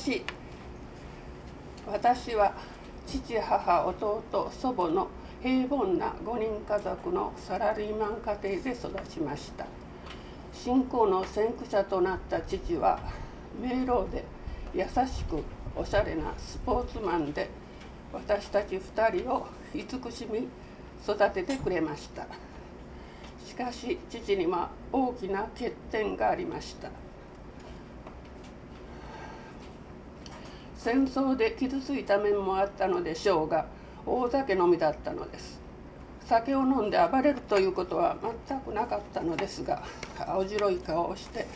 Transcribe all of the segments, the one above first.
し私は父母弟祖母の平凡な5人家族のサラリーマン家庭で育ちました。信仰の先駆者となった父は明朗で優しくおしゃれなスポーツマンで私たち2人を慈しみ育ててくれました。しかし父には大きな欠点がありました。戦争で傷ついた面もあったのでしょうが大酒飲みだったのです。酒を飲んで暴れるということは全くなかったのですが青白い顔をして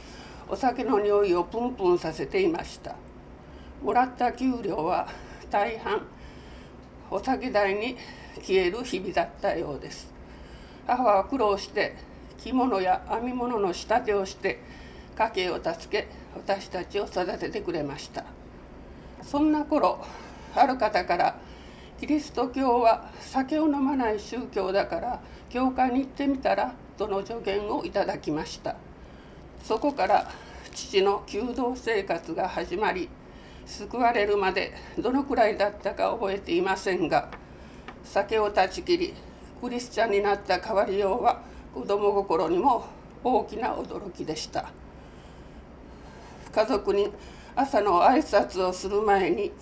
お酒の匂いをプンプンさせていました。もらった給料は大半お酒代に消える日々だったようです。母は苦労して着物や編み物の仕立てをして家計を助け私たちを育ててくれました。そんな頃ある方からキリスト教は酒を飲まない宗教だから教会に行ってみたらとの助言をいただきました。そこから父の弓道生活が始まり救われるまでどのくらいだったか覚えていませんが酒を断ち切りクリスチャンになった変わりようは子供心にも大きな驚きでした。家族に朝の挨拶をする前に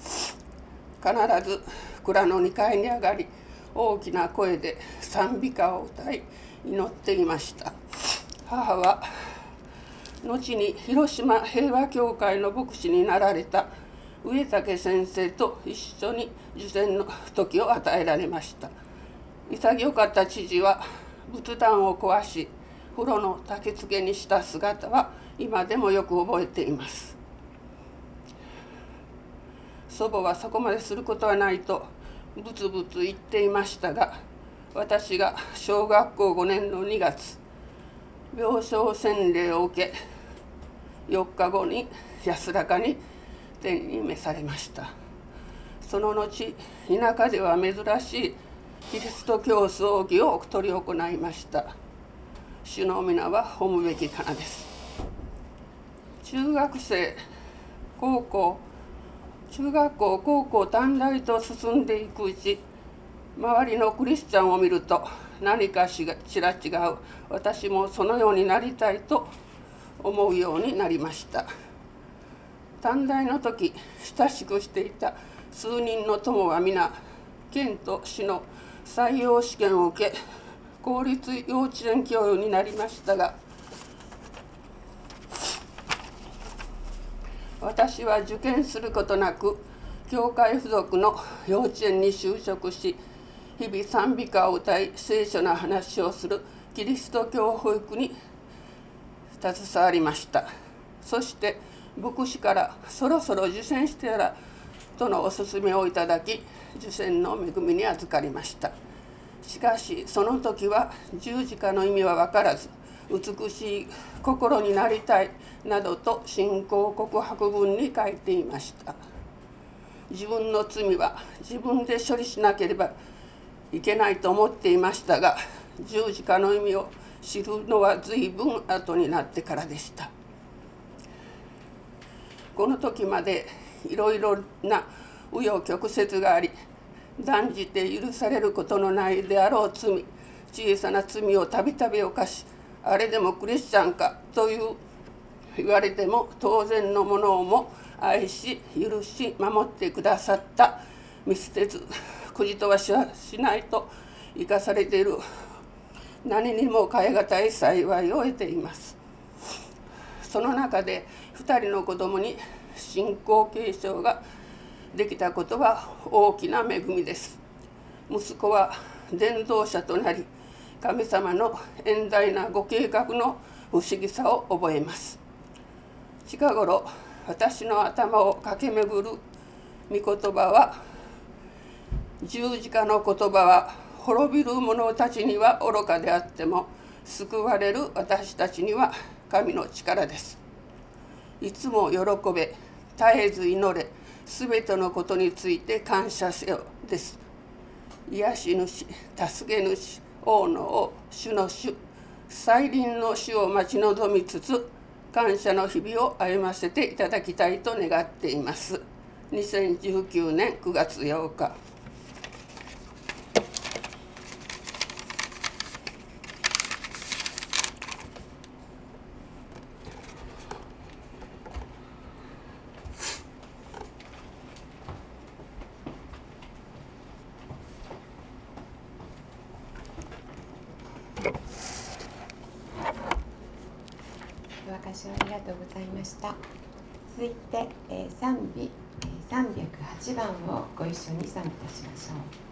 必ず蔵の2階に上がり大きな声で賛美歌を歌い祈っていました。母は後に広島平和協会の牧師になられた上竹先生と一緒に受験の時を与えられました。潔かった知事は仏壇を壊し風呂の焚き付けにした姿は今でもよく覚えています。祖母はそこまですることはないとブツブツ言っていましたが私が小学校5年の2月病床洗礼を受け4日後に安らかに天に召されました。その後田舎では珍しいキリスト教葬儀を執り行いました。主の皆は褒むべきかなです。中学生高校中学校高校短大と進んでいくうち周りのクリスチャンを見ると何かしら違う。私もそのようになりたいと思うようになりました。短大の時親しくしていた数人の友は皆県と市の採用試験を受け公立幼稚園教諭になりましたが私は受験することなく教会付属の幼稚園に就職し日々賛美歌を歌い聖書の話をするキリスト教保育に携わりました。そして牧師からそろそろ受選してやらとのお勧めをいただき受選の恵みに預かりました。しかしその時は十字架の意味は分からず美しい心になりたいなどと信仰告白文に書いていました。自分の罪は自分で処理しなければいけないと思っていましたが十字架の意味を知るのは随分後になってからでした。この時までいろいろな紆余曲折があり断じて許されることのないであろう罪小さな罪をたびたび犯しあれでもクリスチャンかという言われても当然のものをも愛し許し守ってくださった。見捨てずくじとはしないと生かされている。何にも代え難い幸いを得ています。その中で2人の子供に信仰継承ができたことは大きな恵みです。息子は伝道者となり神様の遠大なご計画の不思議さを覚えます。近頃私の頭を駆け巡る御言葉は十字架の言葉は滅びる者たちには愚かであっても救われる私たちには神の力です。いつも喜べ絶えず祈れすべてのことについて感謝せよです。癒し主助け主王の王主の主再臨の主を待ち望みつつ感謝の日々を歩ませていただきたいと願っています。2019年9月8日お証しをありがとうございましたで、え、賛美、308番をご一緒に賛美いたしましょう「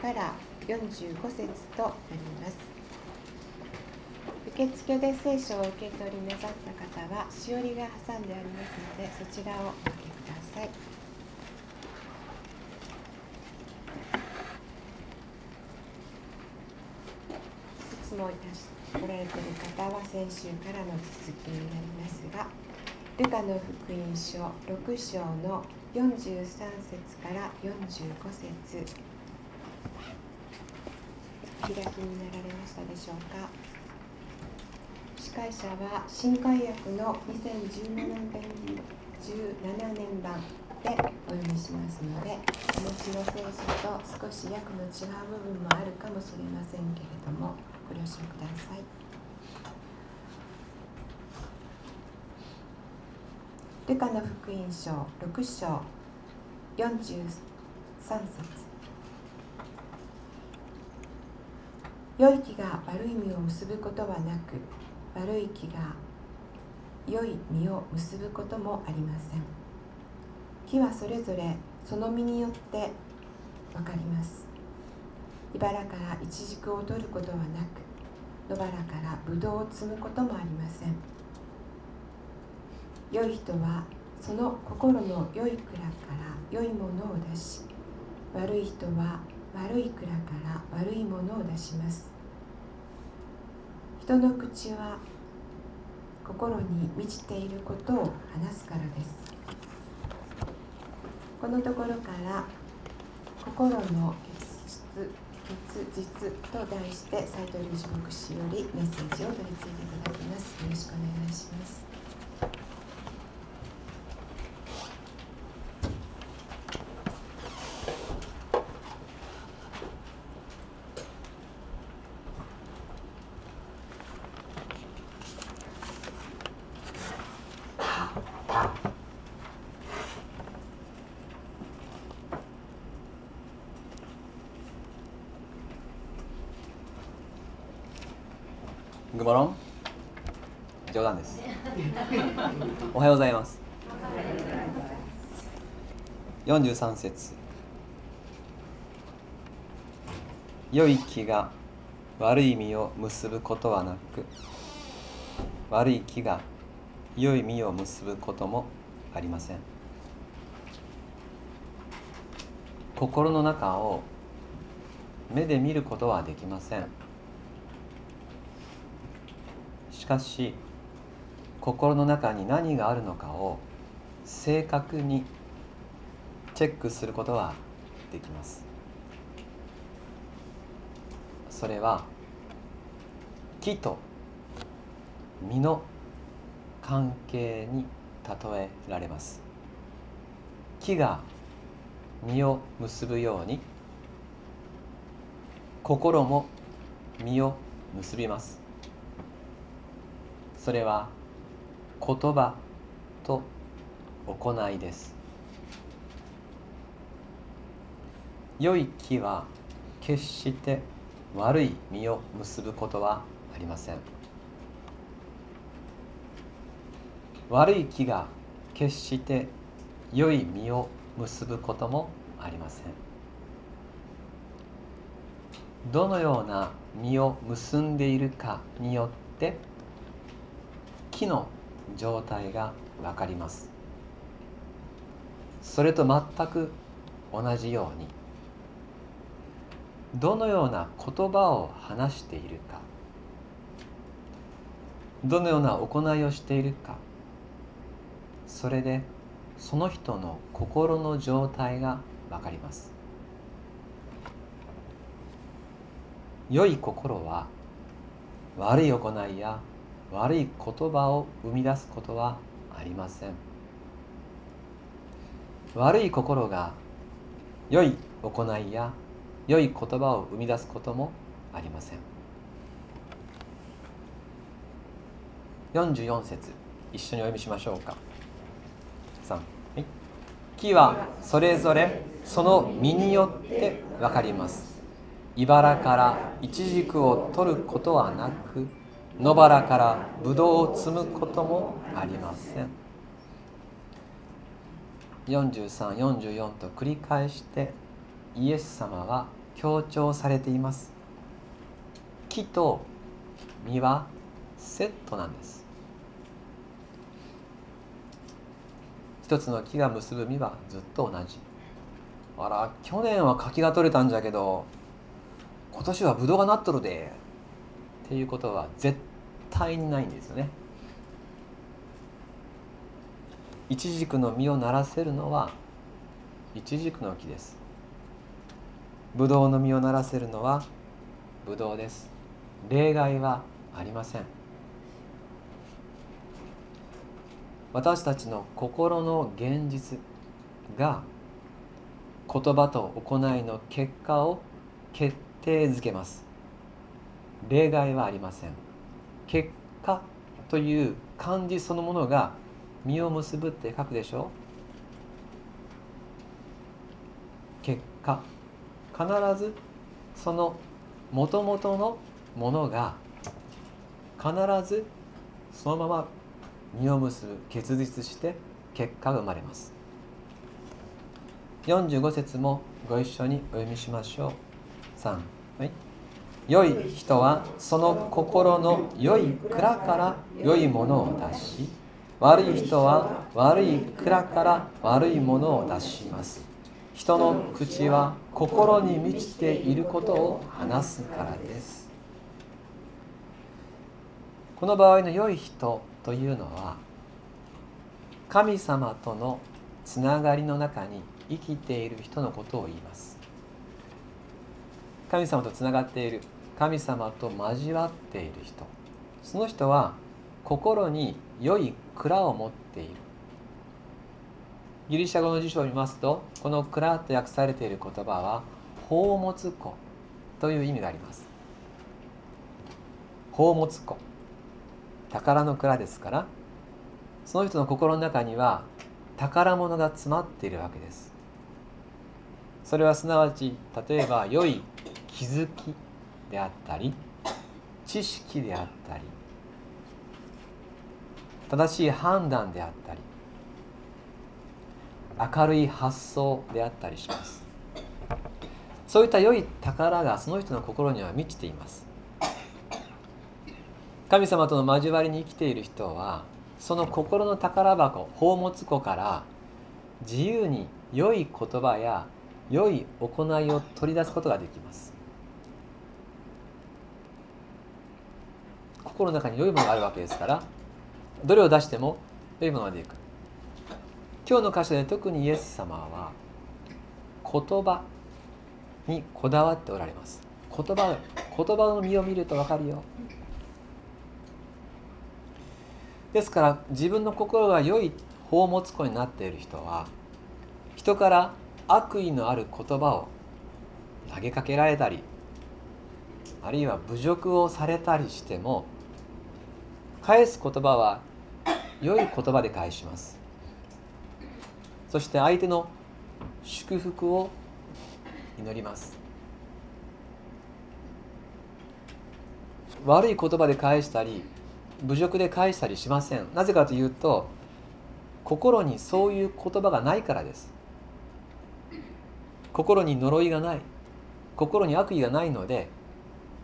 から45節となります。受付で聖書を受け取りなさった方はしおりが挟んでありますのでそちらをお開けください。いつもいらし来られている方は先週からの続きになりますがルカの福音書6章の43節から45節。開きになられましたでしょうか。司会者は新海訳の2017年版でお読みしますのでお持ちの聖書と少し訳の違う部分もあるかもしれませんけれどもご了承ください。ルカの福音書6章43節。良い木が悪い実を結ぶことはなく悪い木が良い実を結ぶこともありません。木はそれぞれその実によって分かります。茨からイチジクを取ることはなく野原からブドウを摘むこともありません。良い人はその心の良い蔵から良いものを出し悪い人は悪い蔵から悪いものを出します。人の口は心に満ちていることを話すからです。このところから心の結実結実と題して斉藤隆二牧師よりメッセージを取り次いでいただきます。よろしくお願いします。グモロン冗談です。おはようございます。43節。良い木が悪い実を結ぶことはなく悪い木が良い実を結ぶこともありません。心の中を目で見ることはできません。しかし心の中に何があるのかを正確にチェックすることはできます。それは木と実の関係に例えられます。木が実を結ぶように心も実を結びます。それは言葉と行いです。良い木は決して悪い実を結ぶことはありません。悪い木が決して良い実を結ぶこともありません。どのような実を結んでいるかによって木の状態が分かります。それと全く同じようにどのような言葉を話しているかどのような行いをしているかそれでその人の心の状態が分かります。良い心は悪い行いや悪い言葉を生み出すことはありません。悪い心が良い行いや良い言葉を生み出すこともありません。44節一緒にお読みしましょうか。3、はい、木はそれぞれその実によって分かります。茨からイチジクを取ることはなく野原からブドウを摘むこともありません。4344と繰り返してイエス様は強調されています。木と実はセットなんです。一つの木が結ぶ実はずっと同じ。あら去年は柿が取れたんじゃけど今年はブドウがなっとるで。っていうことは絶対にないんですよね。イチジクの実をならせるのはイチジクの木です。ブドウの実をならせるのはブドウです。例外はありません。私たちの心の現実が言葉と行いの結果を決定づけます。例外はありません。結果という漢字そのものが実を結ぶって書くでしょ？結果。必ずそのもともとのものが必ずそのまま実を結ぶ。結実して結果が生まれます。45節もご一緒にお読みしましょう。3はい。良い人はその心の良い蔵から良いものを出し悪い人は悪い蔵から悪いものを出します。人の口は心に満ちていることを話すからです。この場合の良い人というのは神様とのつながりの中に生きている人のことを言います。神様とつながっている神様と交わっている人。その人は心に良い蔵を持っている。ギリシャ語の辞書を見ますとこの蔵と訳されている言葉は宝物庫という意味があります。宝物庫。宝の蔵ですからその人の心の中には宝物が詰まっているわけです。それはすなわち例えば良い気づきであったり知識であったり正しい判断であったり明るい発想であったりします。そういった良い宝がその人の心には満ちています。神様との交わりに生きている人はその心の宝箱宝物庫から自由に良い言葉や良い行いを取り出すことができます。心の中に良いものがあるわけですからどれを出しても良いものが出てく。今日の箇所で特にイエス様は言葉にこだわっておられます。言葉言葉の実を見ると分かるよ。ですから自分の心が良い宝物庫になっている人は人から悪意のある言葉を投げかけられたりあるいは侮辱をされたりしても返す言葉は良い言葉で返します。そして相手の祝福を祈ります。悪い言葉で返したり侮辱で返したりしません。なぜかというと心にそういう言葉がないからです。心に呪いがない。心に悪意がないので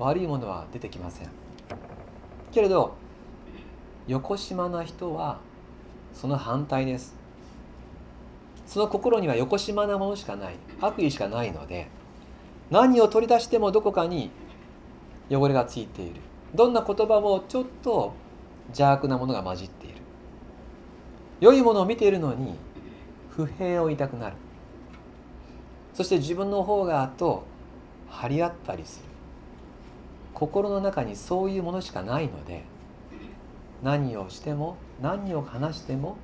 悪いものは出てきません。けれど横島な人はその反対です。その心には横島なものしかない。悪意しかないので何を取り出してもどこかに汚れがついている。どんな言葉もちょっと邪悪なものが混じっている。良いものを見ているのに不平を言いたくなる。そして自分の方がと張り合ったりする。心の中にそういうものしかないので何をしても何を話しても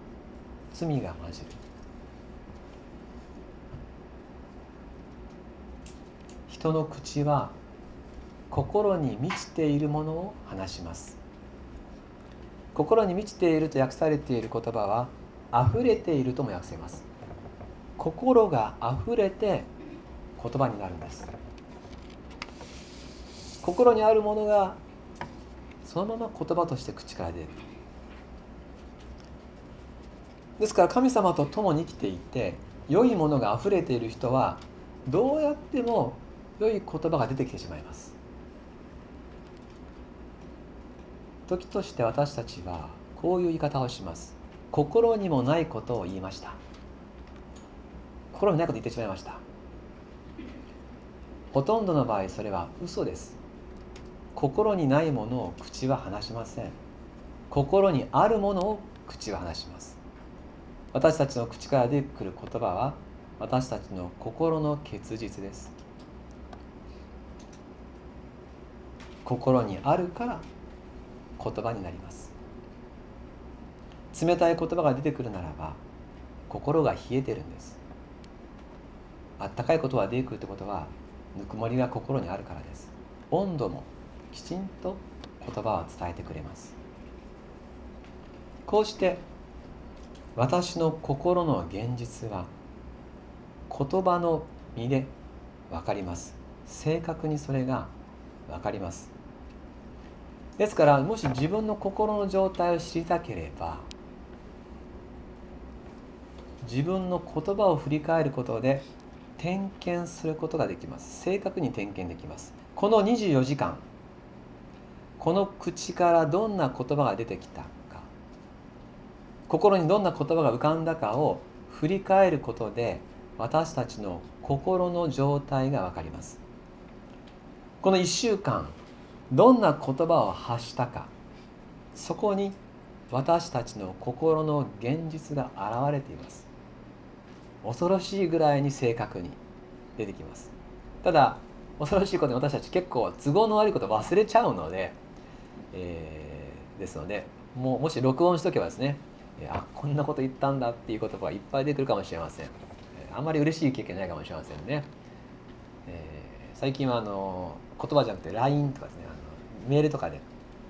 罪が混じる。人の口は心に満ちているものを話します。心に満ちていると訳されている言葉は溢れているとも訳せます。心が溢れて言葉になるんです。心にあるものがそのまま言葉として口から出る。ですから神様と共に生きていて良いものがあふれている人はどうやっても良い言葉が出てきてしまいます。時として私たちはこういう言い方をします。心にもないことを言いました。心にないこと言ってしまいました。ほとんどの場合それは嘘です。心にないものを口は話しません。心にあるものを口は話します。私たちの口から出てくる言葉は私たちの心の結実です。心にあるから言葉になります。冷たい言葉が出てくるならば心が冷えてるんです。あったかい言葉が出てくるってことはぬくもりが心にあるからです。温度もきちんと言葉を伝えてくれます。こうして私の心の現実は言葉の身で分かります。正確にそれが分かります。ですからもし自分の心の状態を知りたければ自分の言葉を振り返ることで点検することができます。正確に点検できます。この24時間この口からどんな言葉が出てきたか。心にどんな言葉が浮かんだかを振り返ることで私たちの心の状態が分かります。この1週間どんな言葉を発したか。そこに私たちの心の現実が現れています。恐ろしいぐらいに正確に出てきます。ただ恐ろしいことに私たち結構都合の悪いこと忘れちゃうので、えー、ですのでもうもし録音しとけばですねあこんなこと言ったんだっていう言葉がいっぱい出てくるかもしれません。あんまり嬉しい経験ないかもしれませんね、えー、最近はあの言葉じゃなくて LINE とかですねあのメールとかで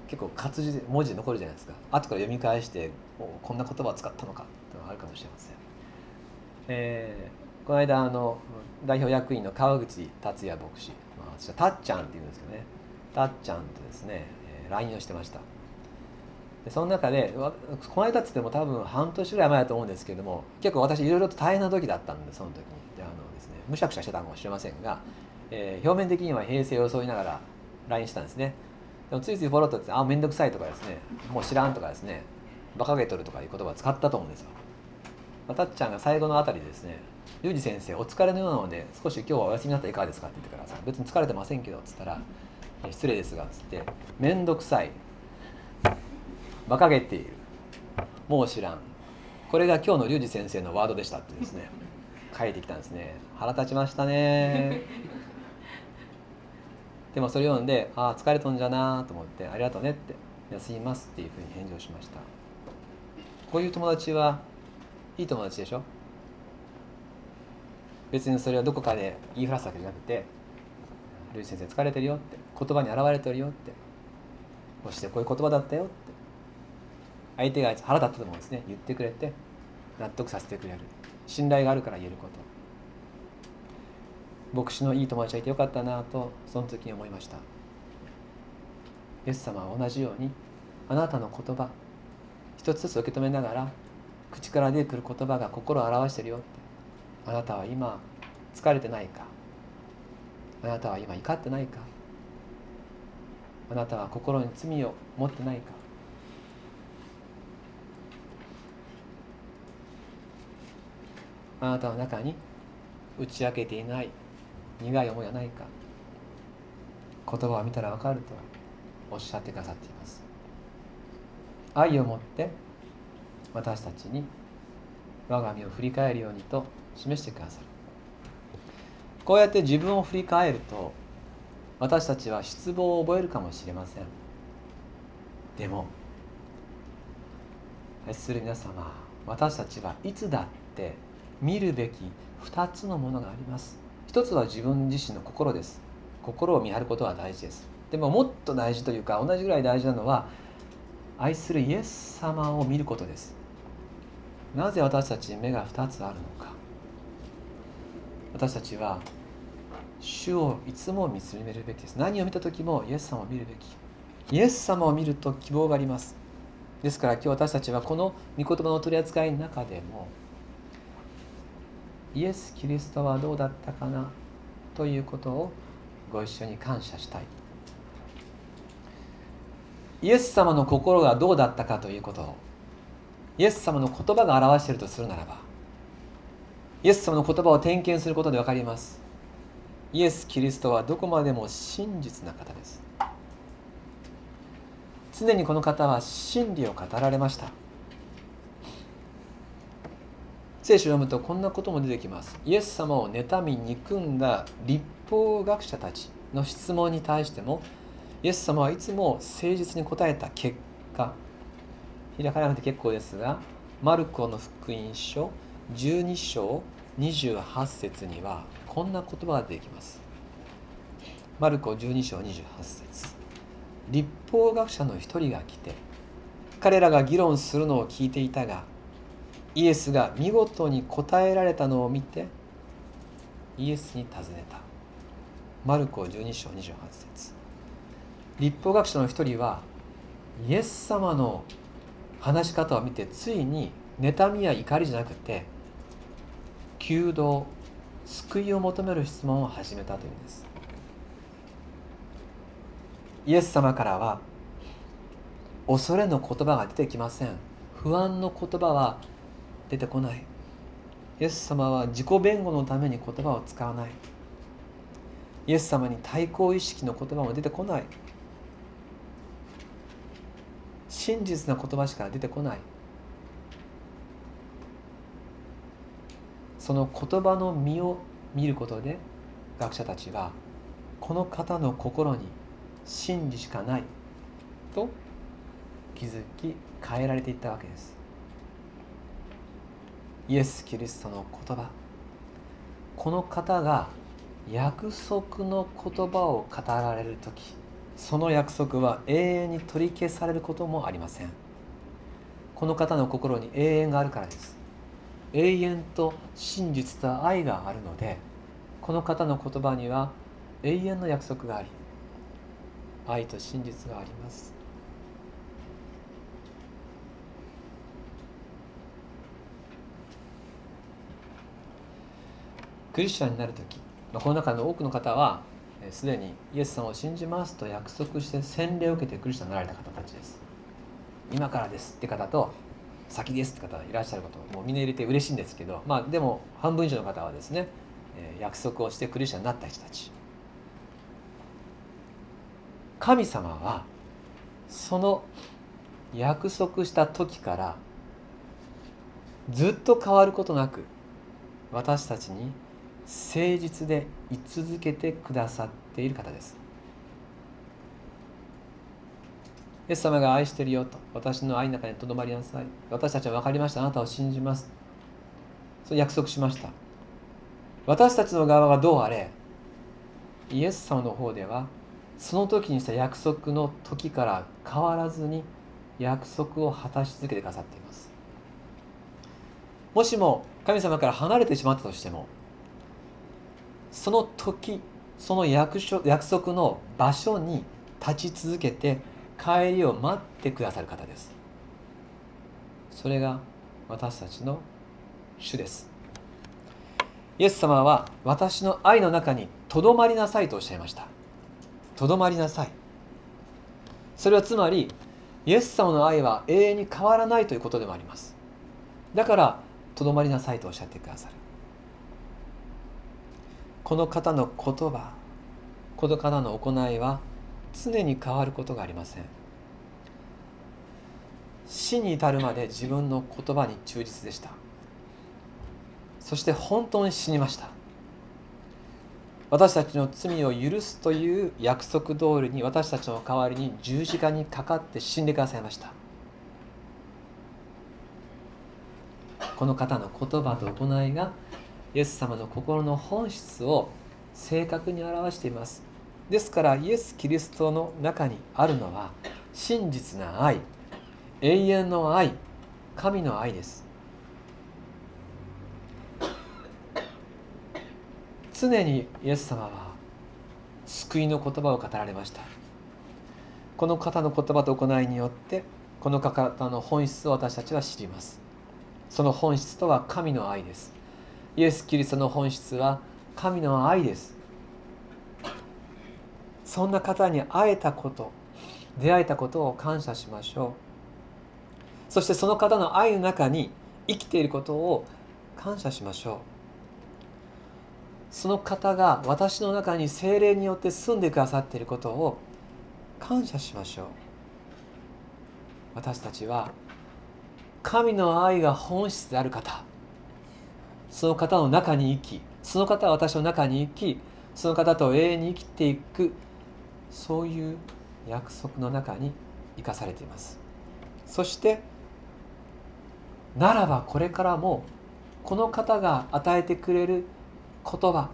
結構活字で文字で残るじゃないですか。後から読み返してこんな言葉を使ったのかっていうのがあるかもしれません、えー、この間あの代表役員の川口達也牧師、まあ、私はたっちゃんっていうんですけどね。たっちゃんとですね、LINE をしてました。でその中でこの間っつっても多分半年ぐらい前だと思うんですけれども結構私いろいろと大変な時だったんでその時に。であのですねむしゃくしゃしてたかもしれませんが、えー、表面的には平静を装いながら LINE したんですね。でもついついフォローとってあ面倒くさいとかですねもう知らんとかですね馬鹿げとるとかいう言葉を使ったと思うんですよ、まあ、たっちゃんが最後のあたりですね「リュウジ先生お疲れのようなので少し今日はお休みになったらいかがですか?」って言ってからさ「別に疲れてませんけど」っつったら「失礼ですが」っつって「面倒くさい」「馬鹿げている」「もう知らん」これが今日のリュウジ先生のワードでしたってですね。書いてきたんですね。腹立ちましたね。でもそれ読んでああ疲れとんじゃなと思ってありがとうねって休みますっていうふうに返事をしました。こういう友達はいい友達でしょ？別にそれはどこかで言いふらすわけじゃなくて「ルイ先生疲れてるよ」って言葉に表れてるよってそしてこういう言葉だったよって相手が腹立ったともですね。言ってくれて納得させてくれる。信頼があるから言えること。牧師のいい友達がいてよかったなとその時に思いました。イエス様は同じようにあなたの言葉一つずつ受け止めながら口から出てくる言葉が心を表してるよってあなたは今疲れてないかあなたは今怒ってないか？あなたは心に罪を持ってないか？あなたの中に打ち明けていない苦い思いはないか？言葉を見たら分かるとおっしゃってくださっています。愛を持って私たちに我が身を振り返るようにと示してくださる。こうやって自分を振り返ると私たちは失望を覚えるかもしれません。でも愛する皆様私たちはいつだって見るべき2つのものがあります。一つは自分自身の心です。心を見張ることは大事です。でももっと大事というか同じぐらい大事なのは愛するイエス様を見ることです。なぜ私たちに目が2つあるのか。私たちは主をいつも見つめるべきです。何を見た時もイエス様を見るべき。イエス様を見ると希望があります。ですから今日私たちはこの御言葉の取り扱いの中でもイエス・キリストはどうだったかなということをご一緒に感謝したい。イエス様の心がどうだったかということをイエス様の言葉が表しているとするならばイエス様の言葉を点検することで分かります。イエス・キリストはどこまでも真実な方です。常にこの方は真理を語られました。聖書を読むとこんなことも出てきます。イエス様を妬み憎んだ立法学者たちの質問に対してもイエス様はいつも誠実に答えた結果開かなくて結構ですがマルコの福音書12章28節にはこんな言葉が出てきます。マルコ12章28節。立法学者の一人が来て彼らが議論するのを聞いていたがイエスが見事に答えられたのを見てイエスに尋ねた。マルコ12章28節。立法学者の一人はイエス様の話し方を見てついに妬みや怒りじゃなくて求道救いを求める質問を始めたというんです。イエス様からは恐れの言葉が出てきません。不安の言葉は出てこない。イエス様は自己弁護のために言葉を使わない。イエス様に対抗意識の言葉も出てこない。真実な言葉しか出てこない。その言葉の実を見ることで学者たちはこの方の心に真理しかないと気づき変えられていったわけです。イエス・キリストの言葉。この方が約束の言葉を語られる時その約束は永遠に取り消されることもありません。この方の心に永遠があるからです。永遠と真実と愛があるのでこの方の言葉には永遠の約束があり愛と真実があります。クリスチャンになる時、まあ、この中の多くの方はすでにイエス様を信じますと約束して洗礼を受けてクリスチャンになられた方たちです。今からですって方と先ですって方いらっしゃることもうみんな入れて嬉しいんですけどまあでも半分以上の方はですね、えー、約束をしてクリスチャンになった人たち。神様はその約束した時からずっと変わることなく私たちに誠実で居続けてくださっている方です。イエス様が愛してるよと私の愛の中にとどまりなさい。私たちは分かりました。あなたを信じます。そう約束しました。私たちの側がどうあれイエス様の方ではその時にした約束の時から変わらずに約束を果たし続けてくださっています。もしも神様から離れてしまったとしてもその時その約束の場所に立ち続けて帰りを待ってくださる方です。それが私たちの主です。イエス様は私の愛の中にとどまりなさいとおっしゃいました。とどまりなさい。それはつまりイエス様の愛は永遠に変わらないということでもあります。だからとどまりなさいとおっしゃってくださる。この方の言葉この方の行いは常に変わることがありません。死に至るまで自分の言葉に忠実でした。そして本当に死にました。私たちの罪を許すという約束通りに私たちの代わりに十字架にかかって死んでくださいました。この方の言葉と行いがイエス様の心の本質を正確に表しています。ですからイエス・キリストの中にあるのは真実な愛永遠の愛神の愛です。常にイエス様は救いの言葉を語られました。この方の言葉と行いによってこの方の本質を私たちは知ります。その本質とは神の愛です。イエス・キリストの本質は神の愛です。そんな方に会えたこと出会えたことを感謝しましょう。そしてその方の愛の中に生きていることを感謝しましょう。その方が私の中に精霊によって住んでくださっていることを感謝しましょう。私たちは神の愛が本質である方。その方の中に生きその方は私の中に生きその方と永遠に生きていくそういう約束の中に生かされています。そしてならばこれからもこの方が与えてくれる言葉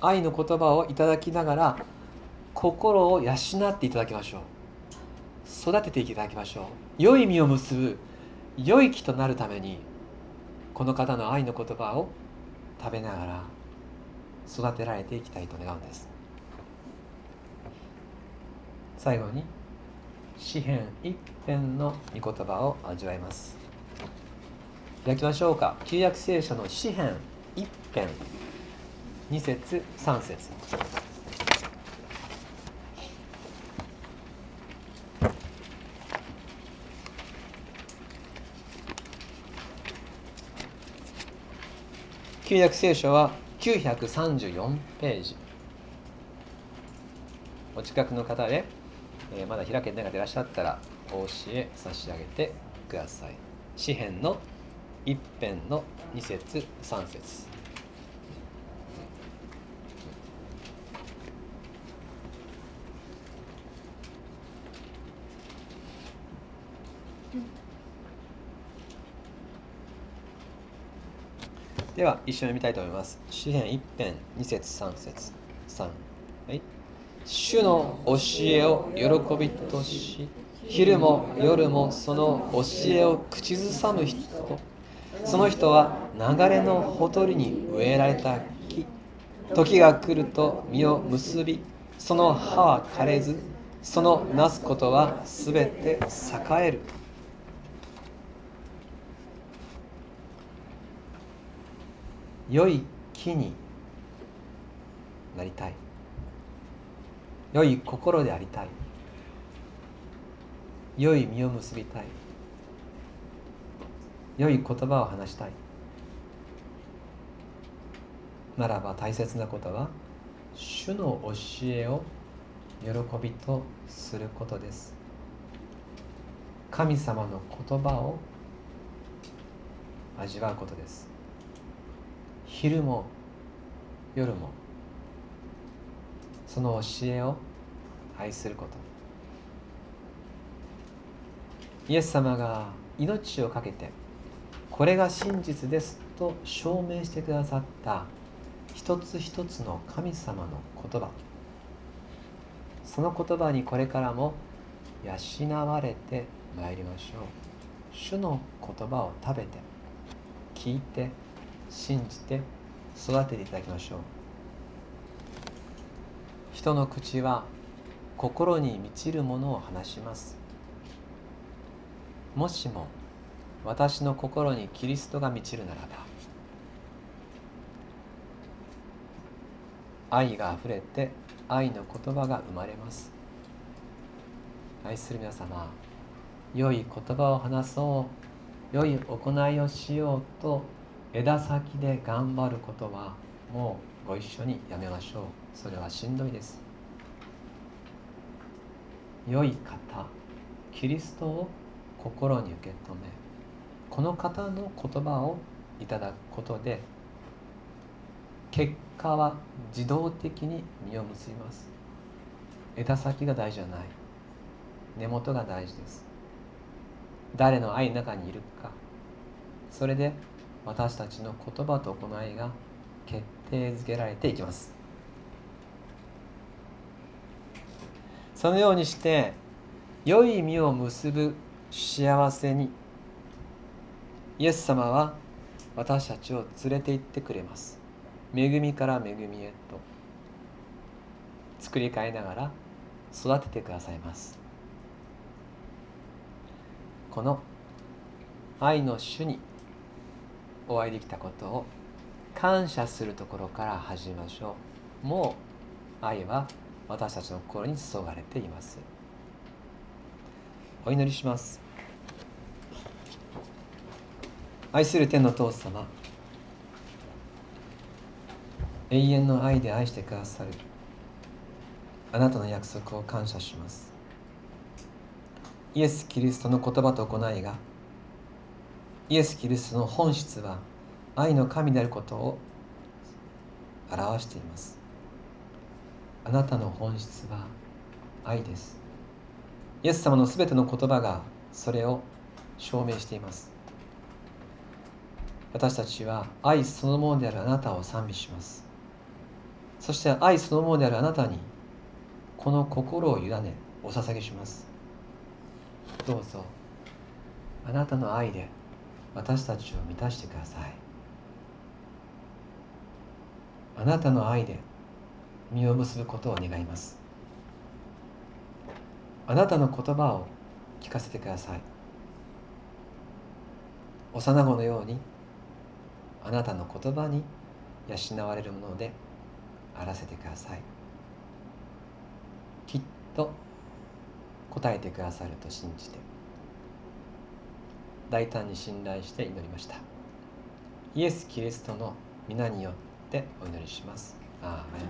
愛の言葉をいただきながら心を養っていただきましょう。育てていただきましょう。良い実を結ぶ良い木となるためにこの方の愛の言葉を食べながら育てられていきたいと願うんです。最後に詩編一編の御言葉を味わいます。開きましょうか。旧約聖書の詩編一編。二節三節。旧約聖書は934ページ。お近くの方でえー、まだ開けてない方いらっしゃったらお教え差し上げてください。詩編の一編の二節三節。では一緒に見たいと思います。詩編一編二節三節。三。はい。主の教えを喜びとし昼も夜もその教えを口ずさむ人。その人は流れのほとりに植えられた木。時が来ると実を結びその葉は枯れずそのなすことはすべて栄える。良い木になりたい。良い心でありたい。良い実を結びたい。良い言葉を話したい。ならば大切なことは主の教えを喜びとすることです。神様の言葉を味わうことです。昼も夜もその教えを愛すること。イエス様が命を懸けてこれが真実ですと証明してくださった一つ一つの神様の言葉。その言葉にこれからも養われてまいりましょう。主の言葉を食べて聞いて信じて育てていただきましょう。人の口は心に満ちるものを話します。もしも私の心にキリストが満ちるならば愛があふれて愛の言葉が生まれます。愛する皆様良い言葉を話そう良い行いをしようと枝先で頑張ることはもうご一緒にやめましょう。それはしんどいです。良い方キリストを心に受け止めこの方の言葉をいただくことで結果は自動的に実を結びます。枝先が大事じゃない。根元が大事です。誰の愛の中にいるか。それで私たちの言葉と行いが決定づけられていきます。そのようにして良い実を結ぶ幸せにイエス様は私たちを連れて行ってくれます。恵みから恵みへと作り変えながら育ててくださいます。この愛の主にお会いできたことを感謝するところから始めましょう。もう愛は私たちの心に注がれています。お祈りします。愛する天の父様永遠の愛で愛してくださるあなたの約束を感謝します。イエス・キリストの言葉と行いがイエス・キリストの本質は愛の神であることを表しています。あなたの本質は愛です。イエス様のすべての言葉がそれを証明しています。私たちは愛そのものであるあなたを賛美します。そして愛そのものであるあなたにこの心を委ねお捧げします。どうぞ。あなたの愛で私たちを満たしてください。あなたの愛で実を結ぶことを願います。あなたの言葉を聞かせてください。幼子のようにあなたの言葉に養われるものであらせてください。きっと答えてくださると信じて大胆に信頼して祈りました。イエス・キリストの皆によってお祈りします。 아멘.